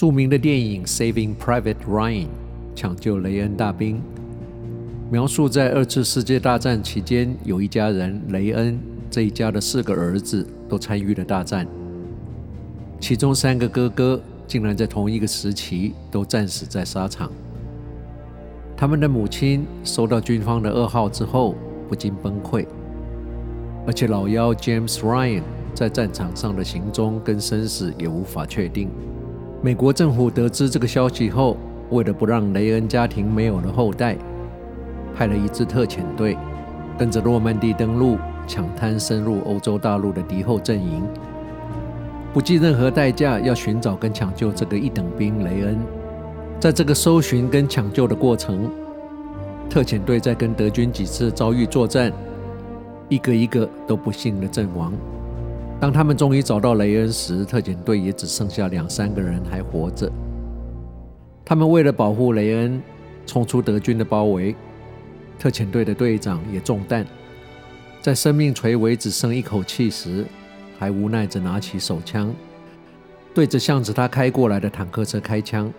著名的电影《Saving Private Ryan》抢救雷恩大兵，描述在二次世界大战期间，有一家人雷恩这一家的四个儿子都参与了大战，其中三个哥哥竟然在同一个时期都战死在沙场。他们的母亲收到军方的噩耗之后，不禁崩溃。而且老幺 James Ryan 在战场上的行踪跟生死也无法确定。美国政府得知这个消息后，为了不让雷恩家庭没有了后代，派了一支特遣队，跟着诺曼底登陆，抢滩深入欧洲大陆的敌后阵营，不计任何代价要寻找跟抢救这个一等兵雷恩。在这个搜寻跟抢救的过程，特遣队在跟德军几次遭遇作战，一个一个都不幸的阵亡。当他们终于找到雷恩时，特遣队也只剩下两三个人还活着。他们为了保护雷恩，冲出德军的包围。特遣队的队长也中弹，在生命垂危只剩一口气时，还无奈地拿起手枪，对着向着他开过来的坦克车开枪。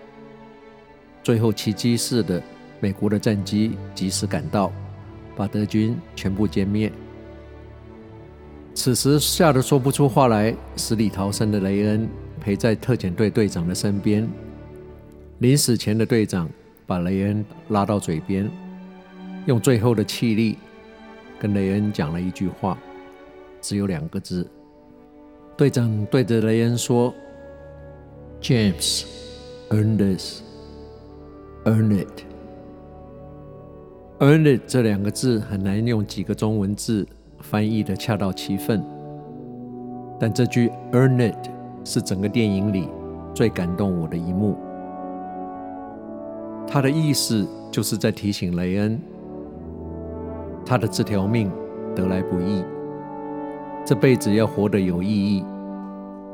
最后，奇迹似的，美国的战机及时赶到，把德军全部歼灭。此时，吓得说不出话来、死里逃生的雷恩陪在特遣队队长的身边。临死前的队长把雷恩拉到嘴边，用最后的气力跟雷恩讲了一句话，只有两个字。队长对着雷恩说：“James, earn this.” Earn it. Earn it 这两个字很难用几个中文字翻译的恰到其分，但这句 Earn it 是整个电影里最感动我的一幕。它的意思就是在提醒雷恩，他的这条命得来不易，这辈子要活得有意义、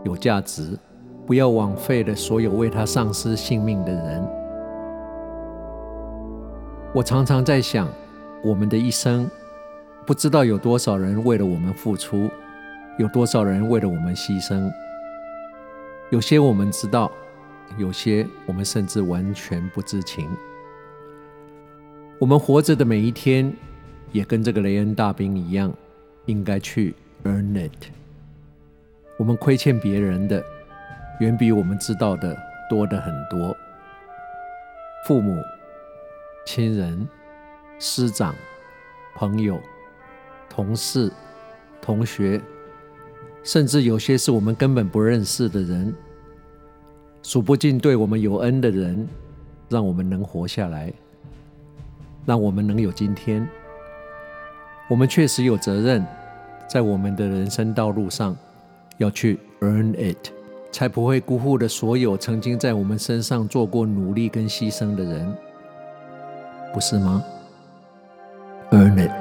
有价值，不要枉费了所有为他丧失性命的人。我常常在想，我们的一生，不知道有多少人为了我们付出，有多少人为了我们牺牲。有些我们知道，有些我们甚至完全不知情。我们活着的每一天，也跟这个雷恩大兵一样，应该去 earn it。我们亏欠别人的，远比我们知道的多得很多。父母。亲人、师长、朋友、同事、同学，甚至有些是我们根本不认识的人，数不尽对我们有恩的人，让我们能活下来，让我们能有今天。我们确实有责任，在我们的人生道路上，要去 earn it，才不会辜负了所有曾经在我们身上做过努力跟牺牲的人。不是吗？Earn it。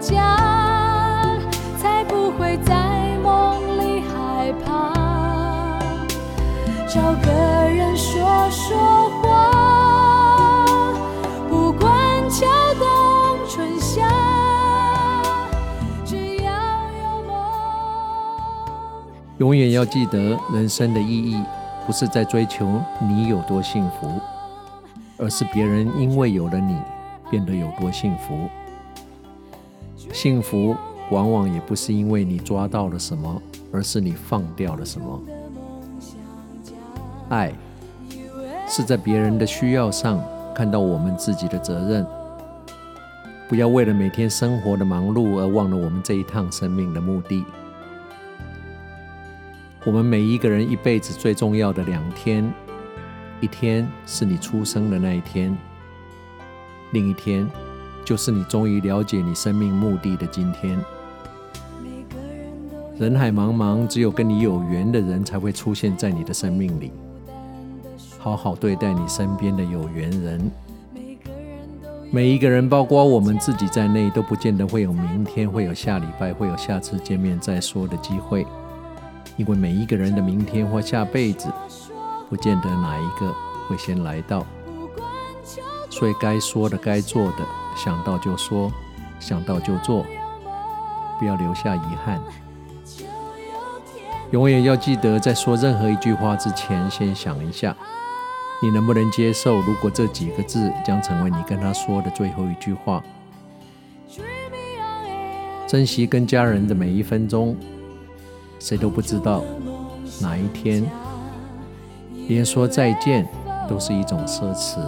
家才不会在梦里害怕找个人说说话不管秋冬春夏只要有梦。永远要记得人生的意义不是在追求你有多幸福而是别人因为有了你变得有多幸福。幸福往往也不是因为你抓到了什么，而是你放掉了什么。爱是在别人的需要上看到我们自己的责任。不要为了每天生活的忙碌而忘了我们这一趟生命的目的。我们每一个人一辈子最重要的两天，一天是你出生的那一天，另一天就是你终于了解你生命目的的今天。人海茫茫，只有跟你有缘的人才会出现在你的生命里。好好对待你身边的有缘人。每一个人，包括我们自己在内，都不见得会有明天，会有下礼拜，会有下次见面再说的机会。因为每一个人的明天或下辈子，不见得哪一个会先来到。所以该说的、该做的，想到就说，想到就做，不要留下遗憾。永远要记得，在说任何一句话之前，先想一下。你能不能接受？如果这几个字将成为你跟他说的最后一句话，珍惜跟家人的每一分钟，谁都不知道哪一天，连说再见都是一种奢侈。